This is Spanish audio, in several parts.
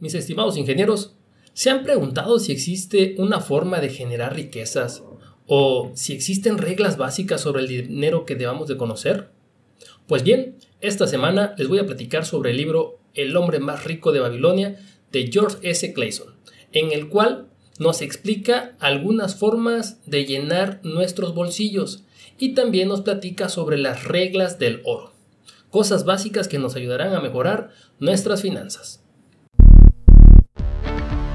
Mis estimados ingenieros, ¿se han preguntado si existe una forma de generar riquezas o si existen reglas básicas sobre el dinero que debamos de conocer? Pues bien, esta semana les voy a platicar sobre el libro El hombre más rico de Babilonia de George S. Clayson, en el cual nos explica algunas formas de llenar nuestros bolsillos y también nos platica sobre las reglas del oro, cosas básicas que nos ayudarán a mejorar nuestras finanzas.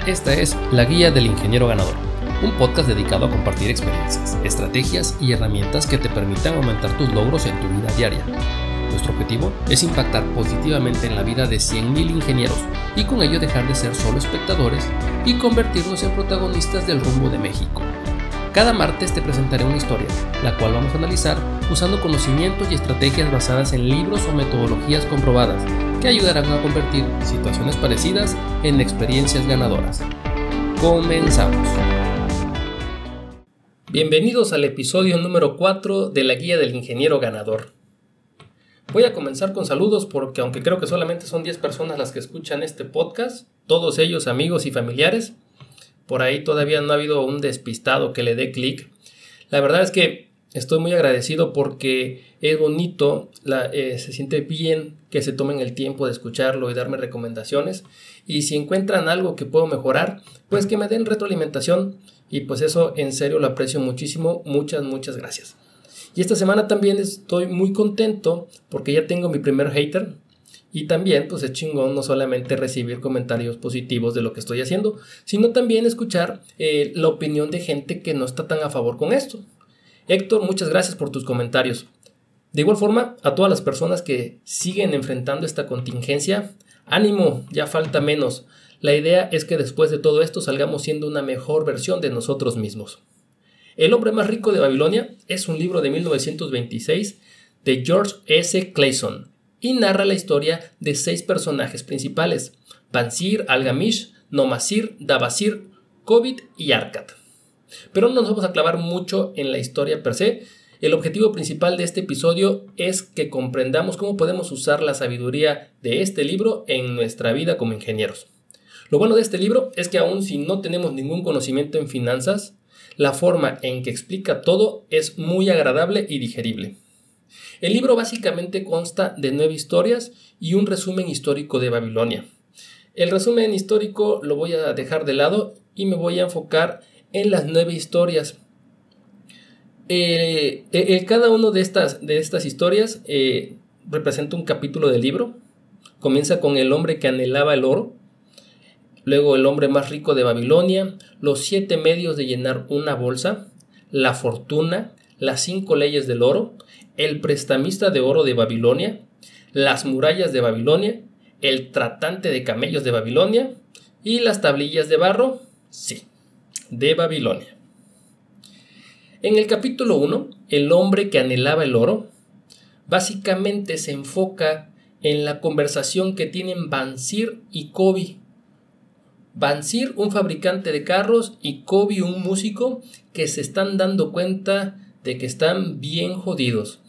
Esta es La Guía del Ingeniero Ganador, un podcast dedicado a compartir experiencias, estrategias y herramientas que te permitan aumentar tus logros en tu vida diaria. Nuestro objetivo es impactar positivamente en la vida de 100.000 ingenieros y con ello dejar de ser solo espectadores y convertirnos en protagonistas del rumbo de México. Cada martes te presentaré una historia, la cual vamos a analizar usando conocimientos y estrategias basadas en libros o metodologías comprobadas que ayudarán a convertir situaciones parecidas en experiencias ganadoras. Comenzamos. Bienvenidos al episodio número 4 de la Guía del Ingeniero Ganador. Voy a comenzar con saludos porque aunque creo que solamente son 10 personas las que escuchan este podcast, todos ellos amigos y familiares, por ahí todavía no ha habido un despistado que le dé clic. La verdad es que estoy muy agradecido porque es bonito, eh, se siente bien que se tomen el tiempo de escucharlo y darme recomendaciones. Y si encuentran algo que puedo mejorar, pues que me den retroalimentación. Y pues eso en serio lo aprecio muchísimo. Muchas, muchas gracias. Y esta semana también estoy muy contento porque ya tengo mi primer hater. Y también pues es chingón no solamente recibir comentarios positivos de lo que estoy haciendo, sino también escuchar eh, la opinión de gente que no está tan a favor con esto. Héctor, muchas gracias por tus comentarios. De igual forma, a todas las personas que siguen enfrentando esta contingencia, ánimo, ya falta menos. La idea es que después de todo esto salgamos siendo una mejor versión de nosotros mismos. El hombre más rico de Babilonia es un libro de 1926 de George S. Clayson y narra la historia de seis personajes principales: Bansir, Algamish, Nomasir, Dabasir, Covid y Arkad. Pero no nos vamos a clavar mucho en la historia per se. El objetivo principal de este episodio es que comprendamos cómo podemos usar la sabiduría de este libro en nuestra vida como ingenieros. Lo bueno de este libro es que aun si no tenemos ningún conocimiento en finanzas, la forma en que explica todo es muy agradable y digerible. El libro básicamente consta de nueve historias y un resumen histórico de Babilonia. El resumen histórico lo voy a dejar de lado y me voy a enfocar en las nueve historias. Eh, eh, cada una de estas, de estas historias eh, representa un capítulo del libro. Comienza con el hombre que anhelaba el oro, luego el hombre más rico de Babilonia, los siete medios de llenar una bolsa, la fortuna, las cinco leyes del oro, el prestamista de oro de Babilonia, las murallas de Babilonia, el tratante de camellos de Babilonia y las tablillas de barro, sí, de Babilonia. En el capítulo 1, el hombre que anhelaba el oro, básicamente se enfoca en la conversación que tienen Bansir y Kobe. Bansir, un fabricante de carros, y Kobe, un músico, que se están dando cuenta de que están bien jodidos,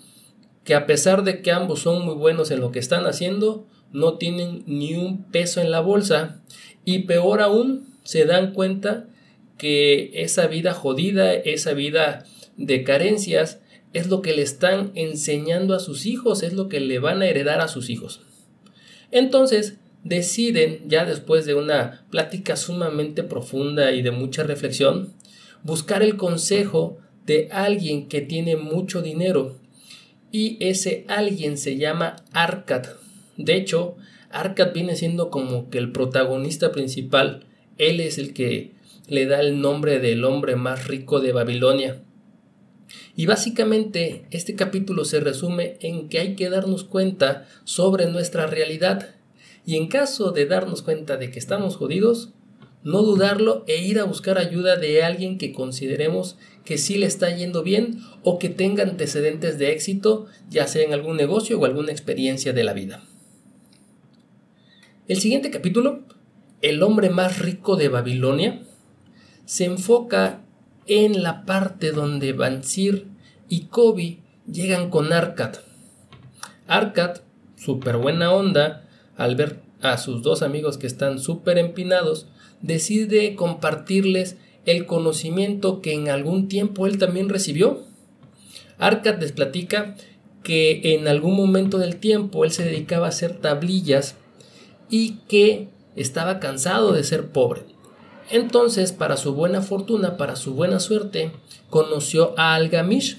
que a pesar de que ambos son muy buenos en lo que están haciendo, no tienen ni un peso en la bolsa y peor aún, se dan cuenta que esa vida jodida, esa vida de carencias, es lo que le están enseñando a sus hijos, es lo que le van a heredar a sus hijos. Entonces, deciden, ya después de una plática sumamente profunda y de mucha reflexión, buscar el consejo de alguien que tiene mucho dinero. Y ese alguien se llama Arcad. De hecho, Arcad viene siendo como que el protagonista principal. Él es el que le da el nombre del hombre más rico de Babilonia. Y básicamente este capítulo se resume en que hay que darnos cuenta sobre nuestra realidad y en caso de darnos cuenta de que estamos jodidos, no dudarlo e ir a buscar ayuda de alguien que consideremos que sí le está yendo bien o que tenga antecedentes de éxito, ya sea en algún negocio o alguna experiencia de la vida. El siguiente capítulo, El hombre más rico de Babilonia, se enfoca en la parte donde Bansir y Kobe llegan con Arcad. Arcad, súper buena onda, al ver a sus dos amigos que están súper empinados, decide compartirles el conocimiento que en algún tiempo él también recibió. Arcad les platica que en algún momento del tiempo él se dedicaba a hacer tablillas y que estaba cansado de ser pobre. Entonces, para su buena fortuna, para su buena suerte, conoció a Algamish,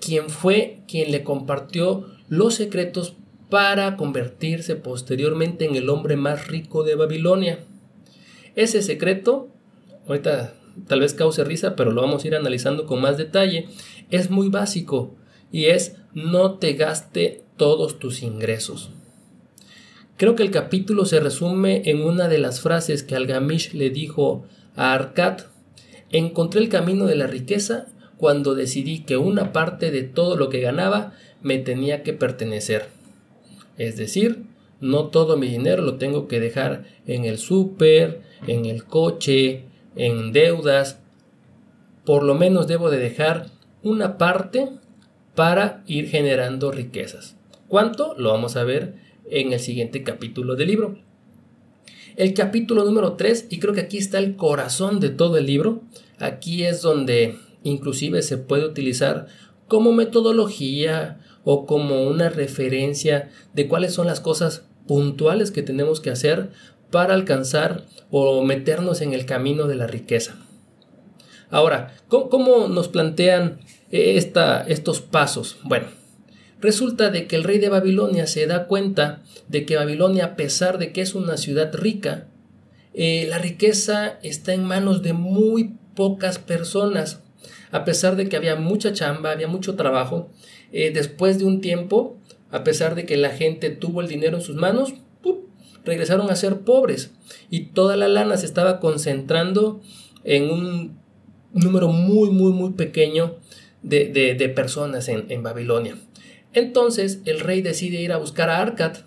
quien fue quien le compartió los secretos para convertirse posteriormente en el hombre más rico de Babilonia. Ese secreto, ahorita tal vez cause risa, pero lo vamos a ir analizando con más detalle, es muy básico y es no te gaste todos tus ingresos. Creo que el capítulo se resume en una de las frases que Algamish le dijo a Arcad. Encontré el camino de la riqueza cuando decidí que una parte de todo lo que ganaba me tenía que pertenecer. Es decir, no todo mi dinero lo tengo que dejar en el súper, en el coche, en deudas. Por lo menos debo de dejar una parte para ir generando riquezas. ¿Cuánto? Lo vamos a ver en el siguiente capítulo del libro. El capítulo número 3, y creo que aquí está el corazón de todo el libro, aquí es donde inclusive se puede utilizar como metodología o como una referencia de cuáles son las cosas puntuales que tenemos que hacer para alcanzar o meternos en el camino de la riqueza. Ahora, ¿cómo, nos plantean esta, estos pasos? Bueno, Resulta de que el rey de Babilonia se da cuenta de que Babilonia, a pesar de que es una ciudad rica, eh, la riqueza está en manos de muy pocas personas. A pesar de que había mucha chamba, había mucho trabajo, eh, después de un tiempo, a pesar de que la gente tuvo el dinero en sus manos, regresaron a ser pobres y toda la lana se estaba concentrando en un número muy, muy, muy pequeño de, personas en, en Babilonia. Entonces el rey decide ir a buscar a Arcad.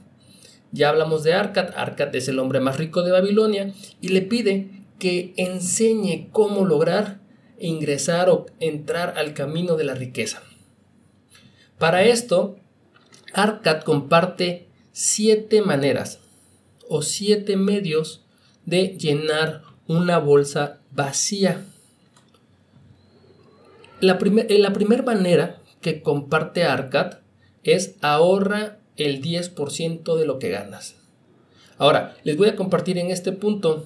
Ya hablamos de Arcad. Arcad es el hombre más rico de Babilonia y le pide que enseñe cómo lograr ingresar o entrar al camino de la riqueza. Para esto, Arcad comparte siete maneras o siete medios de llenar una bolsa vacía. La, la primera manera que comparte Arcad es ahorra el 10% de lo que ganas. Ahora, les voy a compartir en este punto,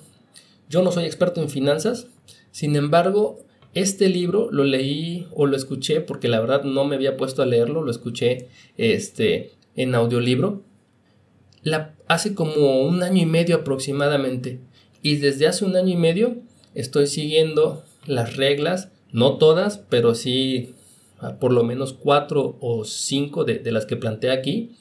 yo no soy experto en finanzas, sin embargo, este libro lo leí o lo escuché porque la verdad no me había puesto a leerlo, lo escuché este, en audiolibro. Hace como un año y medio aproximadamente. Y desde hace un año y medio estoy siguiendo las reglas, no todas, pero sí por lo menos cuatro o cinco de, las que planteé aquí,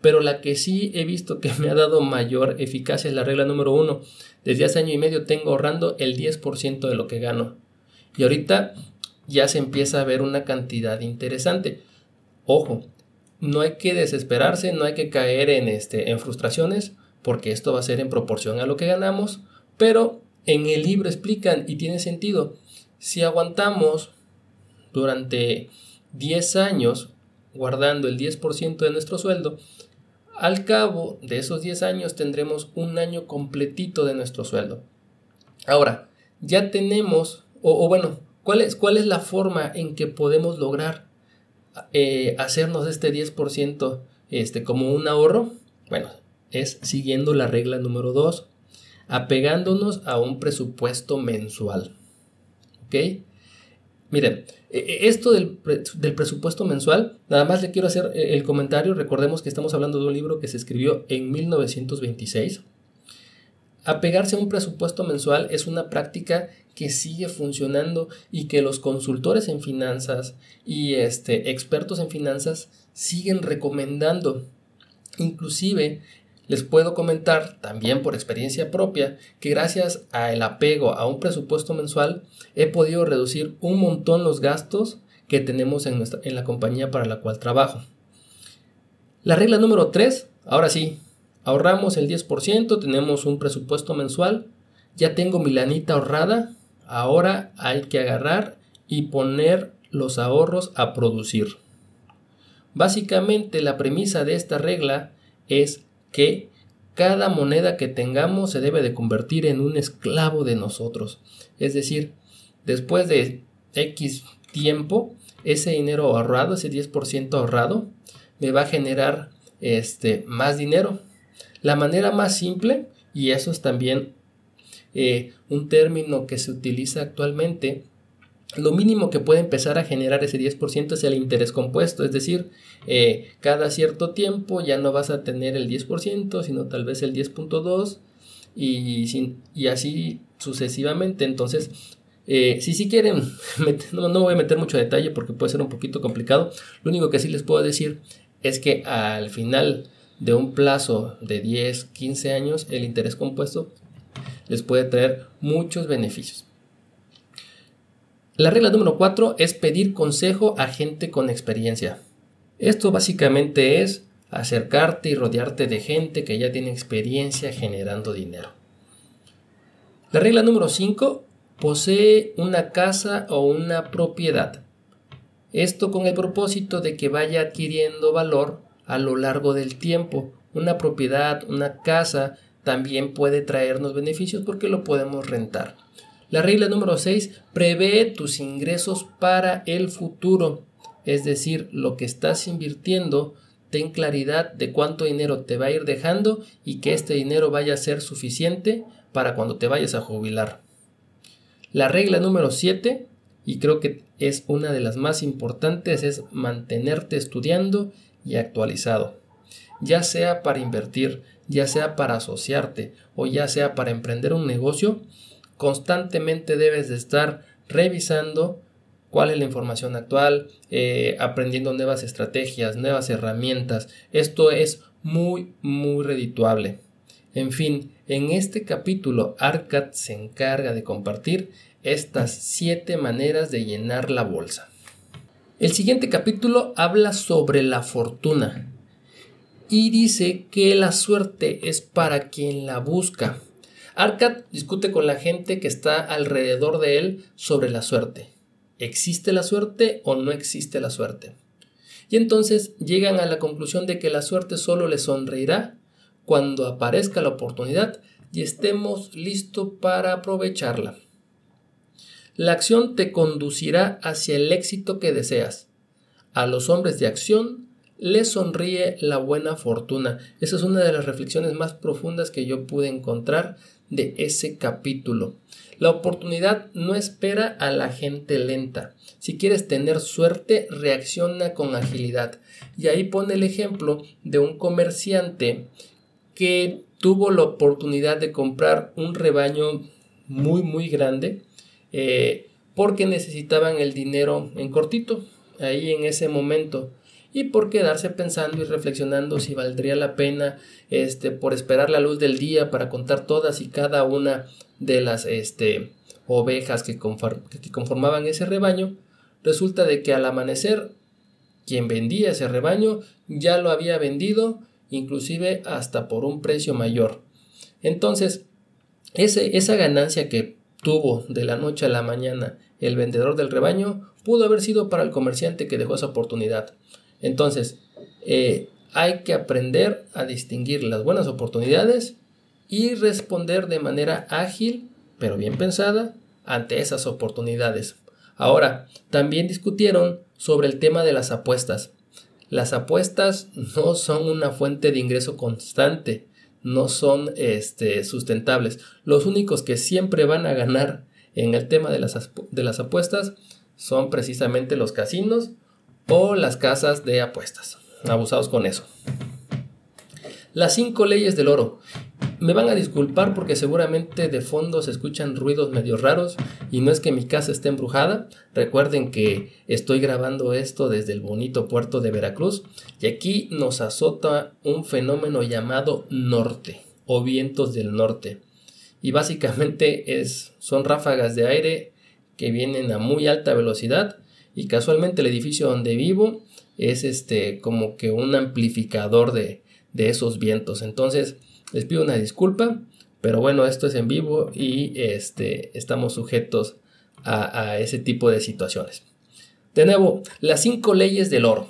pero la que sí he visto que me ha dado mayor eficacia es la regla número uno. Desde hace año y medio tengo ahorrando el 10% de lo que gano. Y ahorita ya se empieza a ver una cantidad interesante. Ojo, no hay que desesperarse, no hay que caer en, este, en frustraciones, porque esto va a ser en proporción a lo que ganamos, pero en el libro explican y tiene sentido. Si aguantamos durante 10 años guardando el 10% de nuestro sueldo, al cabo de esos 10 años tendremos un año completito de nuestro sueldo. Ahora, ya tenemos, o, bueno, ¿cuál es, ¿cuál es, la forma en que podemos lograr eh, hacernos este 10% este, como un ahorro? Bueno, es siguiendo la regla número 2, apegándonos a un presupuesto mensual. ¿Ok? Miren, e, e, esto del, presupuesto mensual, nada más le quiero hacer eh, el comentario, recordemos que estamos hablando de un libro que se escribió en 1926. Apegarse a un presupuesto mensual es una práctica que sigue funcionando y que los consultores en finanzas y este, expertos en finanzas siguen recomendando. Inclusive les puedo comentar también por experiencia propia que gracias al apego a un presupuesto mensual he podido reducir un montón los gastos que tenemos en, nuestra, en la compañía para la cual trabajo. La regla número 3, ahora sí, ahorramos el 10%, tenemos un presupuesto mensual, ya tengo mi lanita ahorrada, ahora hay que agarrar y poner los ahorros a producir. Básicamente la premisa de esta regla es que cada moneda que tengamos se debe de convertir en un esclavo de nosotros. Es decir, después de X tiempo, ese dinero ahorrado, ese 10% ahorrado, me va a generar este, más dinero. La manera más simple, y eso es también eh, un término que se utiliza actualmente, lo mínimo que puede empezar a generar ese 10% es el interés compuesto, es decir, eh, cada cierto tiempo ya no vas a tener el 10%, sino tal vez el 10.2% y, y así sucesivamente. Entonces, eh, si si quieren, no, no voy a meter mucho detalle porque puede ser un poquito complicado, lo único que sí les puedo decir es que al final de un plazo de 10, 15 años, el interés compuesto les puede traer muchos beneficios. La regla número 4 es pedir consejo a gente con experiencia. Esto básicamente es acercarte y rodearte de gente que ya tiene experiencia generando dinero. La regla número 5 posee una casa o una propiedad. Esto con el propósito de que vaya adquiriendo valor a lo largo del tiempo. Una propiedad, una casa, también puede traernos beneficios porque lo podemos rentar. La regla número 6 prevé tus ingresos para el futuro, es decir, lo que estás invirtiendo, ten claridad de cuánto dinero te va a ir dejando y que este dinero vaya a ser suficiente para cuando te vayas a jubilar. La regla número 7, y creo que es una de las más importantes, es mantenerte estudiando y actualizado, ya sea para invertir, ya sea para asociarte o ya sea para emprender un negocio, constantemente debes de estar revisando cuál es la información actual, eh, aprendiendo nuevas estrategias, nuevas herramientas. Esto es muy, muy redituable. En fin, en este capítulo Arcad se encarga de compartir estas siete maneras de llenar la bolsa. El siguiente capítulo habla sobre la fortuna y dice que la suerte es para quien la busca. Arcad discute con la gente que está alrededor de él sobre la suerte. ¿Existe la suerte o no existe la suerte? Y entonces llegan a la conclusión de que la suerte solo le sonreirá cuando aparezca la oportunidad y estemos listos para aprovecharla. La acción te conducirá hacia el éxito que deseas. A los hombres de acción les sonríe la buena fortuna. Esa es una de las reflexiones más profundas que yo pude encontrar de ese capítulo. La oportunidad no espera a la gente lenta. Si quieres tener suerte, reacciona con agilidad. Y ahí pone el ejemplo de un comerciante que tuvo la oportunidad de comprar un rebaño muy muy grande eh, porque necesitaban el dinero en cortito ahí en ese momento y por quedarse pensando y reflexionando si valdría la pena este por esperar la luz del día para contar todas y cada una de las este ovejas que, conformaban ese rebaño resulta de que al amanecer quien vendía ese rebaño ya lo había vendido inclusive hasta por un precio mayor. Entonces ese, esa ganancia que tuvo de la noche a la mañana el vendedor del rebaño pudo haber sido para el comerciante que dejó esa oportunidad entonces, eh, hay que aprender a distinguir las buenas oportunidades y responder de manera ágil, pero bien pensada, ante esas oportunidades. Ahora, también discutieron sobre el tema de las apuestas. Las apuestas no son una fuente de ingreso constante, no son este, sustentables. Los únicos que siempre van a ganar en el tema de las, de las apuestas son precisamente los casinos o las casas de apuestas. Abusados con eso. Las cinco leyes del oro. Me van a disculpar porque seguramente de fondo se escuchan ruidos medio raros y no es que mi casa esté embrujada. Recuerden que estoy grabando esto desde el bonito puerto de Veracruz y aquí nos azota un fenómeno llamado norte o vientos del norte. Y básicamente es, son ráfagas de aire que vienen a muy alta velocidad y casualmente el edificio donde vivo es este como que un amplificador de, esos vientos. Entonces les pido una disculpa, pero bueno, esto es en vivo y este, estamos sujetos a, a ese tipo de situaciones. De nuevo, las cinco leyes del oro.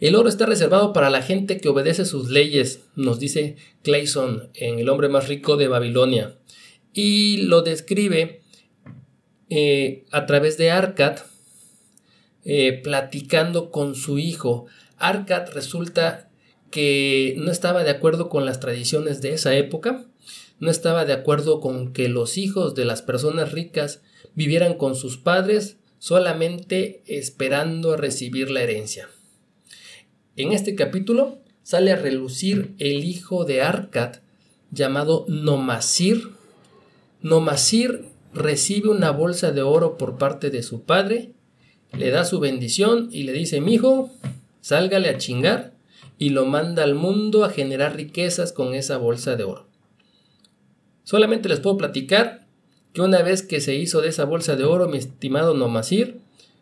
El oro está reservado para la gente que obedece sus leyes, nos dice Clayson en El hombre más rico de Babilonia. Y lo describe eh, a través de Arcad, eh, platicando con su hijo. Arcad resulta que no estaba de acuerdo con las tradiciones de esa época, no estaba de acuerdo con que los hijos de las personas ricas vivieran con sus padres solamente esperando recibir la herencia. En este capítulo sale a relucir el hijo de Arcad llamado Nomasir. Nomasir recibe una bolsa de oro por parte de su padre, le da su bendición y le dice, mi hijo, sálgale a chingar y lo manda al mundo a generar riquezas con esa bolsa de oro. Solamente les puedo platicar que una vez que se hizo de esa bolsa de oro, mi estimado Nomasir,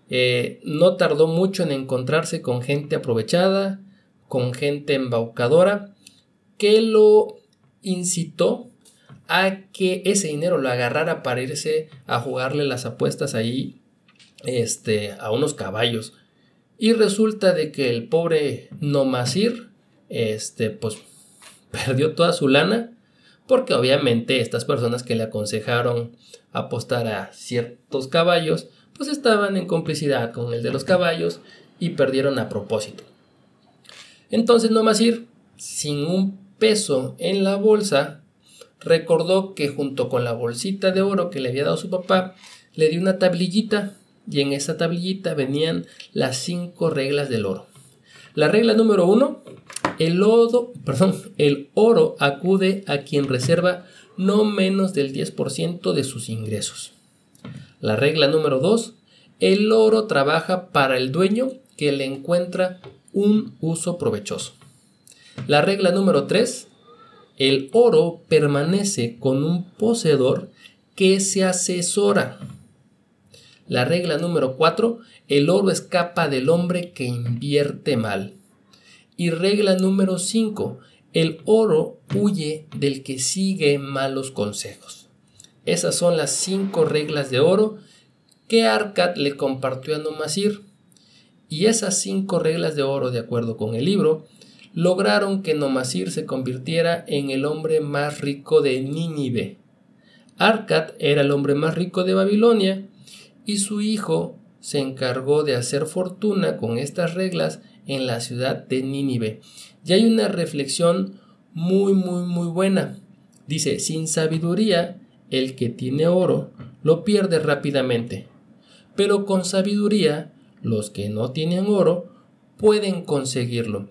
eh, no tardó mucho en encontrarse con gente aprovechada, con gente embaucadora, que lo incitó a que ese dinero lo agarrara para irse a jugarle las apuestas ahí este, a unos caballos. Y resulta de que el pobre Nomasir, este, pues perdió toda su lana, porque obviamente estas personas que le aconsejaron apostar a ciertos caballos, pues estaban en complicidad con el de los caballos y perdieron a propósito. Entonces Nomasir, sin un peso en la bolsa, recordó que junto con la bolsita de oro que le había dado su papá, le dio una tablillita y en esa tablillita venían las cinco reglas del oro. La regla número uno, el, perdón, el oro acude a quien reserva no menos del 10% de sus ingresos. La regla número dos, el oro trabaja para el dueño que le encuentra un uso provechoso. La regla número tres, el oro permanece con un poseedor que se asesora la regla número 4, el oro escapa del hombre que invierte mal. Y regla número 5, el oro huye del que sigue malos consejos. Esas son las cinco reglas de oro que Arcad le compartió a Nomasir. Y esas cinco reglas de oro, de acuerdo con el libro, lograron que Nomasir se convirtiera en el hombre más rico de Nínive. Arcad era el hombre más rico de Babilonia y su hijo se encargó de hacer fortuna con estas reglas en la ciudad de Nínive. Y hay una reflexión muy, muy, muy buena. Dice, sin sabiduría, el que tiene oro lo pierde rápidamente, pero con sabiduría, los que no tienen oro pueden conseguirlo.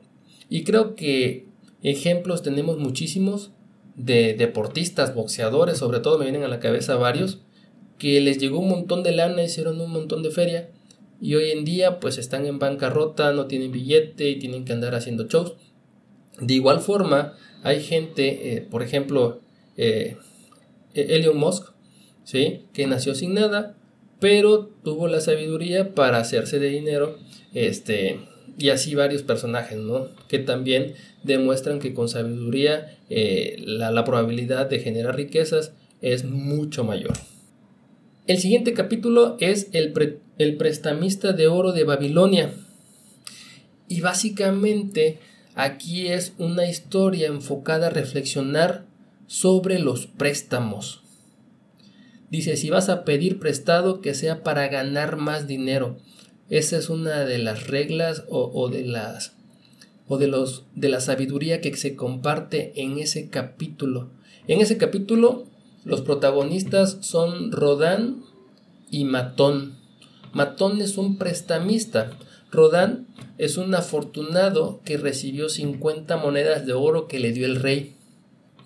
Y creo que ejemplos tenemos muchísimos de deportistas, boxeadores, sobre todo me vienen a la cabeza varios, que les llegó un montón de lana, hicieron un montón de feria y hoy en día pues están en bancarrota, no tienen billete y tienen que andar haciendo shows. De igual forma, hay gente, eh, por ejemplo, eh, Elon Musk, ¿sí? que nació sin nada, pero tuvo la sabiduría para hacerse de dinero, este, y así varios personajes, ¿no? que también demuestran que con sabiduría eh, la, la probabilidad de generar riquezas es mucho mayor. El siguiente capítulo es el, el prestamista de oro de Babilonia. Y básicamente aquí es una historia enfocada a reflexionar sobre los préstamos. Dice, si vas a pedir prestado, que sea para ganar más dinero. Esa es una de las reglas o, de las o de los de la sabiduría que se comparte en ese capítulo. En ese capítulo los protagonistas son Rodán y Matón. Matón es un prestamista. Rodán es un afortunado que recibió 50 monedas de oro que le dio el rey.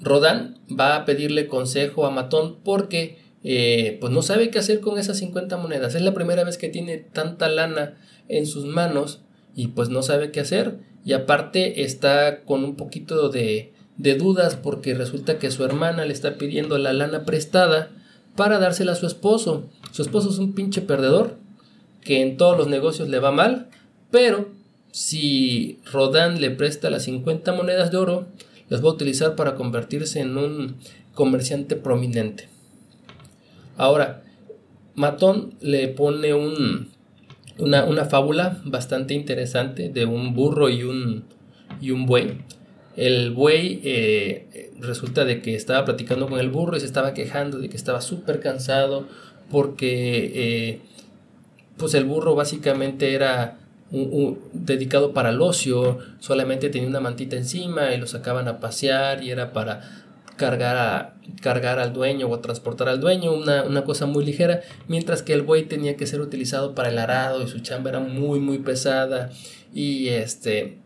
Rodán va a pedirle consejo a Matón porque eh, pues no sabe qué hacer con esas 50 monedas. Es la primera vez que tiene tanta lana en sus manos y pues no sabe qué hacer. Y aparte está con un poquito de de dudas porque resulta que su hermana le está pidiendo la lana prestada para dársela a su esposo. Su esposo es un pinche perdedor que en todos los negocios le va mal, pero si Rodán le presta las 50 monedas de oro, las va a utilizar para convertirse en un comerciante prominente. Ahora, Matón le pone un, una, una fábula bastante interesante de un burro y un, y un buey. El buey eh, resulta de que estaba platicando con el burro y se estaba quejando de que estaba súper cansado porque eh, pues el burro básicamente era dedicado para el ocio, solamente tenía una mantita encima y lo sacaban a pasear y era para cargar, a, cargar al dueño o transportar al dueño, una, una, cosa muy ligera, mientras que el buey tenía que ser utilizado para el arado y su chamba era muy muy pesada y este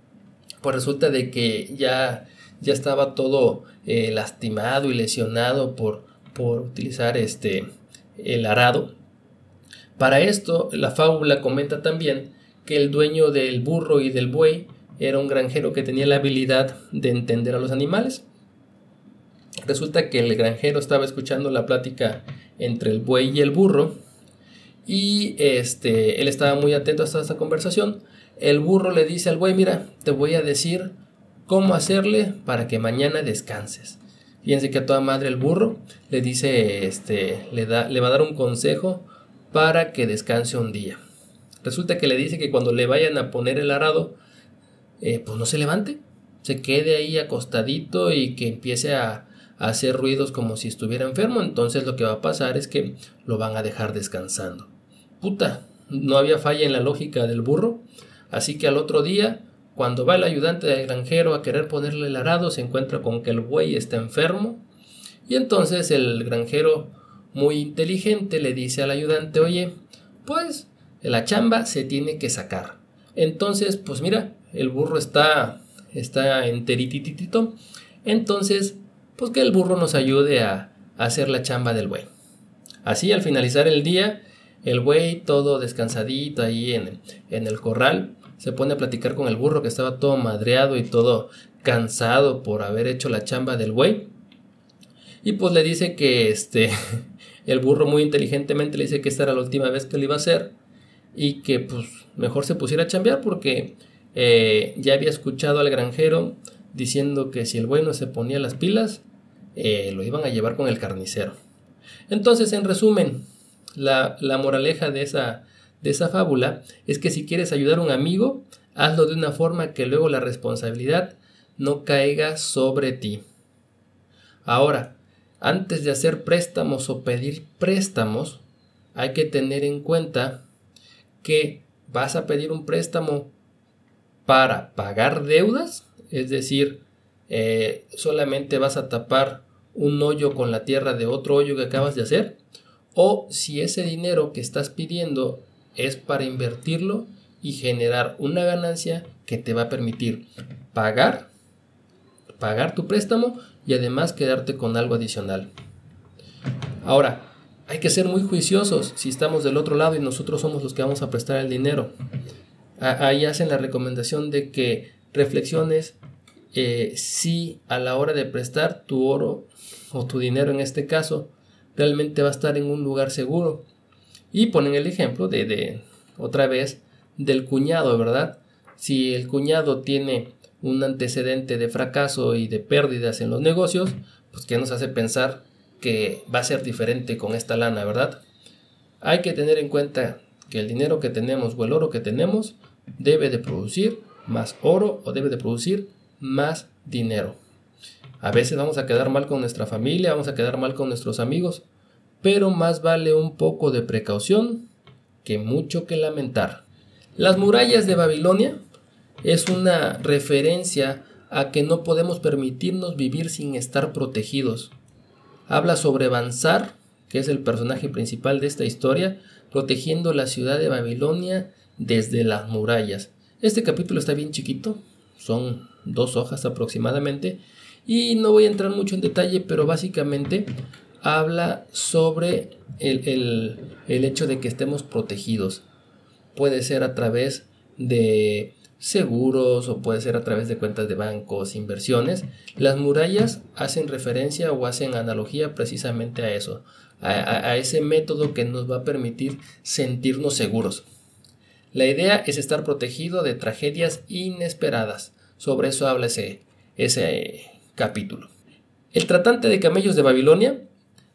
pues resulta de que ya, ya estaba todo eh, lastimado y lesionado por, por utilizar este, el arado. Para esto, la fábula comenta también que el dueño del burro y del buey era un granjero que tenía la habilidad de entender a los animales. Resulta que el granjero estaba escuchando la plática entre el buey y el burro y este, él estaba muy atento a esta conversación el burro le dice al buey, mira, te voy a decir cómo hacerle para que mañana descanses. Fíjense que a toda madre el burro le dice, este, le, da, le va a dar un consejo para que descanse un día. Resulta que le dice que cuando le vayan a poner el arado, eh, pues no se levante, se quede ahí acostadito y que empiece a, a hacer ruidos como si estuviera enfermo. Entonces lo que va a pasar es que lo van a dejar descansando. Puta, no había falla en la lógica del burro. Así que al otro día, cuando va el ayudante del granjero a querer ponerle el arado, se encuentra con que el buey está enfermo. Y entonces el granjero, muy inteligente, le dice al ayudante, oye, pues la chamba se tiene que sacar. Entonces, pues mira, el burro está, está enterititito. Entonces, pues que el burro nos ayude a, hacer la chamba del buey. Así, al finalizar el día, el buey todo descansadito ahí en, en el corral, se pone a platicar con el burro que estaba todo madreado y todo cansado por haber hecho la chamba del buey. Y pues le dice que este, el burro muy inteligentemente le dice que esta era la última vez que lo iba a hacer y que pues mejor se pusiera a chambear porque eh, ya había escuchado al granjero diciendo que si el buey no se ponía las pilas, eh, lo iban a llevar con el carnicero. Entonces, en resumen, la, la moraleja de esa de esa fábula es que si quieres ayudar a un amigo, hazlo de una forma que luego la responsabilidad no caiga sobre ti. Ahora, antes de hacer préstamos o pedir préstamos, hay que tener en cuenta que vas a pedir un préstamo para pagar deudas, es decir, eh, solamente vas a tapar un hoyo con la tierra de otro hoyo que acabas de hacer, o si ese dinero que estás pidiendo es para invertirlo y generar una ganancia que te va a permitir pagar, pagar tu préstamo y además quedarte con algo adicional. Ahora, hay que ser muy juiciosos si estamos del otro lado y nosotros somos los que vamos a prestar el dinero. Ahí hacen la recomendación de que reflexiones eh, si a la hora de prestar tu oro o tu dinero en este caso realmente va a estar en un lugar seguro y ponen el ejemplo de, de, otra vez, del cuñado, ¿verdad? Si el cuñado tiene un antecedente de fracaso y de pérdidas en los negocios, pues ¿qué nos hace pensar que va a ser diferente con esta lana, ¿verdad? Hay que tener en cuenta que el dinero que tenemos o el oro que tenemos debe de producir más oro o debe de producir más dinero. A veces vamos a quedar mal con nuestra familia, vamos a quedar mal con nuestros amigos, pero más vale un poco de precaución que mucho que lamentar. Las murallas de Babilonia es una referencia a que no podemos permitirnos vivir sin estar protegidos. Habla sobre Bansar, que es el personaje principal de esta historia, protegiendo la ciudad de Babilonia desde las murallas. Este capítulo está bien chiquito, son dos hojas aproximadamente, y no voy a entrar mucho en detalle, pero básicamente habla sobre el, hecho de que estemos protegidos. Puede ser a través de seguros o puede ser a través de cuentas de bancos, inversiones. Las murallas hacen referencia o hacen analogía precisamente a eso, a, ese método que nos va a permitir sentirnos seguros. La idea es estar protegido de tragedias inesperadas. Sobre eso habla ese, ese capítulo. El tratante de camellos de Babilonia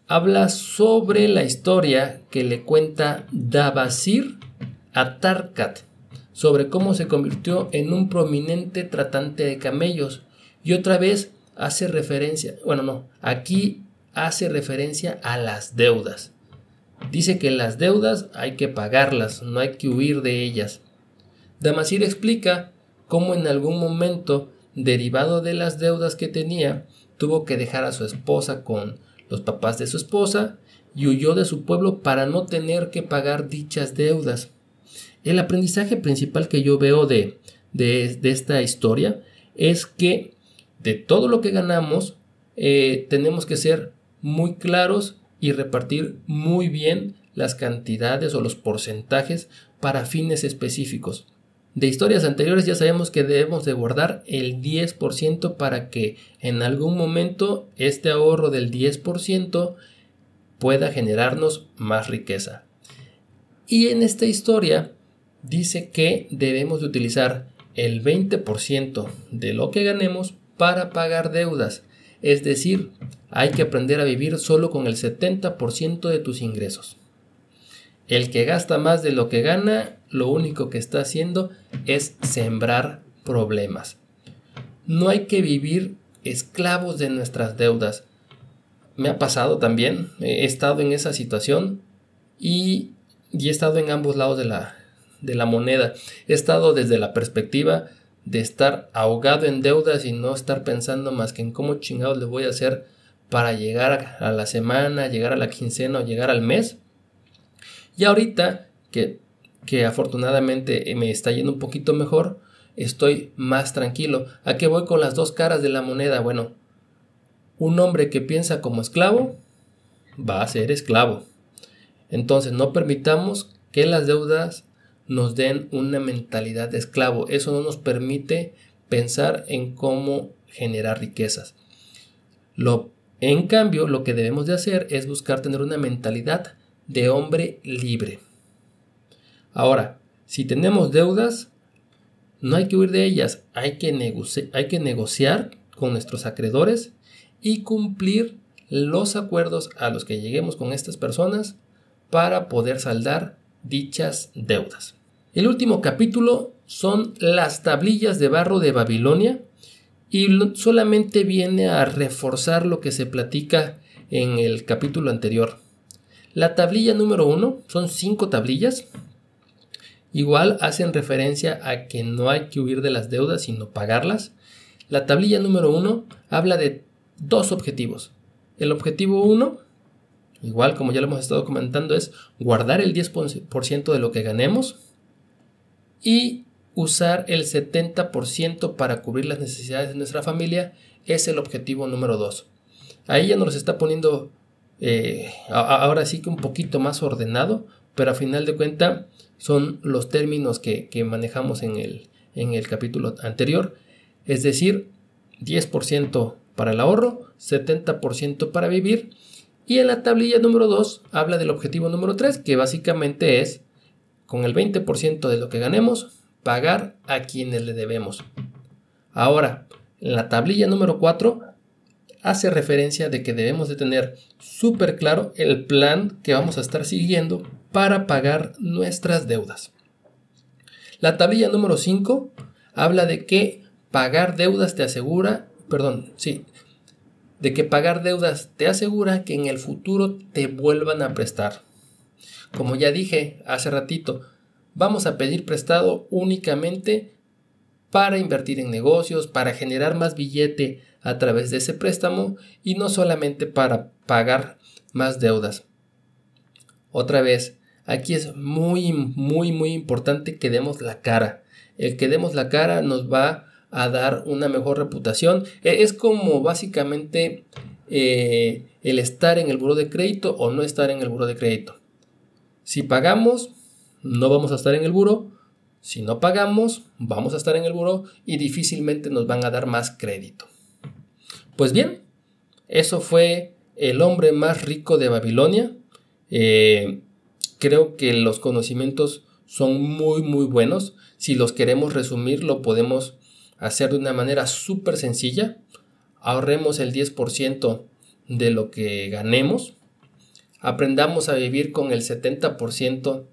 habla sobre la historia que le cuenta Dabasir a Tarkat sobre cómo se convirtió en un prominente tratante de camellos y otra vez hace referencia, bueno no, aquí hace referencia a las deudas. Dice que las deudas hay que pagarlas, no hay que huir de ellas. Damasir explica cómo en algún momento, derivado de las deudas que tenía, tuvo que dejar a su esposa con los papás de su esposa y huyó de su pueblo para no tener que pagar dichas deudas. El aprendizaje principal que yo veo de, de, esta historia es que de todo lo que ganamos eh, tenemos que ser muy claros y repartir muy bien las cantidades o los porcentajes para fines específicos. De historias anteriores ya sabemos que debemos de guardar el 10% para que en algún momento este ahorro del 10% pueda generarnos más riqueza. Y en esta historia dice que debemos de utilizar el 20% de lo que ganemos para pagar deudas. Es decir, hay que aprender a vivir solo con el 70% de tus ingresos. El que gasta más de lo que gana, lo único que está haciendo es sembrar problemas. No hay que vivir esclavos de nuestras deudas. Me ha pasado también, he estado en esa situación y, he estado en ambos lados de la, de la moneda. He estado desde la perspectiva de estar ahogado en deudas y no estar pensando más que en cómo chingados le voy a hacer para llegar a la semana, llegar a la quincena o llegar al mes. Y ahorita que, que afortunadamente me está yendo un poquito mejor, estoy más tranquilo. ¿A qué voy con las dos caras de la moneda? Bueno, un hombre que piensa como esclavo va a ser esclavo. Entonces no permitamos que las deudas nos den una mentalidad de esclavo. Eso no nos permite pensar en cómo generar riquezas. Lo, en cambio, lo que debemos de hacer es buscar tener una mentalidad de hombre libre. Ahora, si tenemos deudas, no hay que huir de ellas, hay que, negociar con nuestros acreedores y cumplir los acuerdos a los que lleguemos con estas personas para poder saldar dichas deudas. El último capítulo son las tablillas de barro de Babilonia y solamente viene a reforzar lo que se platica en el capítulo anterior. La tablilla número uno son cinco tablillas. Igual hacen referencia a que no hay que huir de las deudas, sino pagarlas. La tablilla número uno habla de dos objetivos. El objetivo uno igual como ya lo hemos estado comentando, es guardar el 10% de lo que ganemos y usar el 70% para cubrir las necesidades de nuestra familia es el objetivo número 2. Ahí ya nos está poniendo eh, ahora sí que un poquito más ordenado, pero a final de cuenta son los términos que, manejamos en el, en el capítulo anterior, es decir, 10% para el ahorro, 70% para vivir y en la tablilla número 2 habla del objetivo número 3, que básicamente es, con el 20% de lo que ganemos, pagar a quienes le debemos. Ahora, en la tablilla número 4 hace referencia de que debemos de tener súper claro el plan que vamos a estar siguiendo para pagar nuestras deudas. La tablilla número 5 habla de que pagar deudas te asegura, perdón, sí, de que pagar deudas te asegura que en el futuro te vuelvan a prestar. Como ya dije hace ratito, vamos a pedir prestado únicamente para invertir en negocios, para generar más billete a través de ese préstamo y no solamente para pagar más deudas. Otra vez, aquí es muy, muy, muy importante que demos la cara. El que demos la cara nos va a dar una mejor reputación. E, es como básicamente eh, el estar en el buro de crédito o no estar en el buro de crédito. Si pagamos, no vamos a estar en el buro. Si no pagamos, vamos a estar en el buro y difícilmente nos van a dar más crédito. Pues bien, eso fue el hombre más rico de Babilonia. Eh, creo que los conocimientos son muy muy buenos. Si los queremos resumir, lo podemos hacer de una manera súper sencilla. Ahorremos el 10% de lo que ganemos. Aprendamos a vivir con el 70%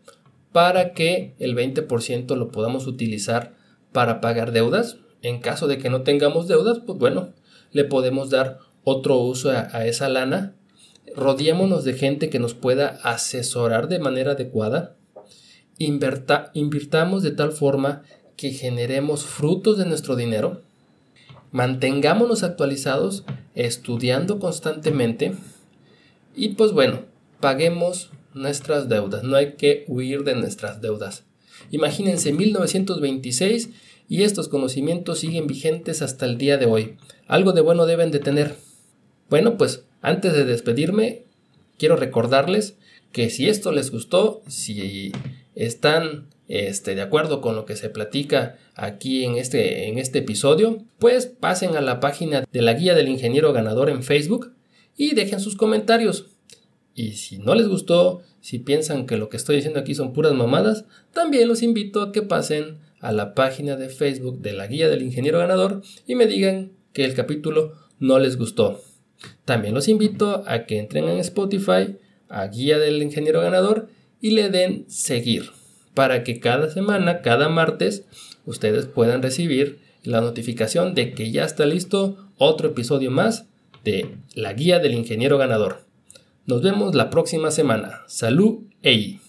para que el 20% lo podamos utilizar para pagar deudas. En caso de que no tengamos deudas, pues bueno, le podemos dar otro uso a, esa lana. Rodeémonos de gente que nos pueda asesorar de manera adecuada. invirtamos de tal forma que generemos frutos de nuestro dinero. Mantengámonos actualizados, estudiando constantemente. Y pues bueno, paguemos nuestras deudas. No hay que huir de nuestras deudas. Imagínense 1926 y estos conocimientos siguen vigentes hasta el día de hoy. Algo de bueno deben de tener. Bueno, pues antes de despedirme, quiero recordarles que si esto les gustó, si están este, de acuerdo con lo que se platica aquí en este, en este episodio, pues pasen a la página de la guía del ingeniero ganador en Facebook y dejen sus comentarios. Y si no les gustó, si piensan que lo que estoy diciendo aquí son puras mamadas, también los invito a que pasen a la página de Facebook de la guía del ingeniero ganador y me digan que el capítulo no les gustó. También los invito a que entren en Spotify a Guía del Ingeniero Ganador y le den seguir para que cada semana, cada martes, ustedes puedan recibir la notificación de que ya está listo otro episodio más de la Guía del Ingeniero Ganador. Nos vemos la próxima semana. Salud, EI.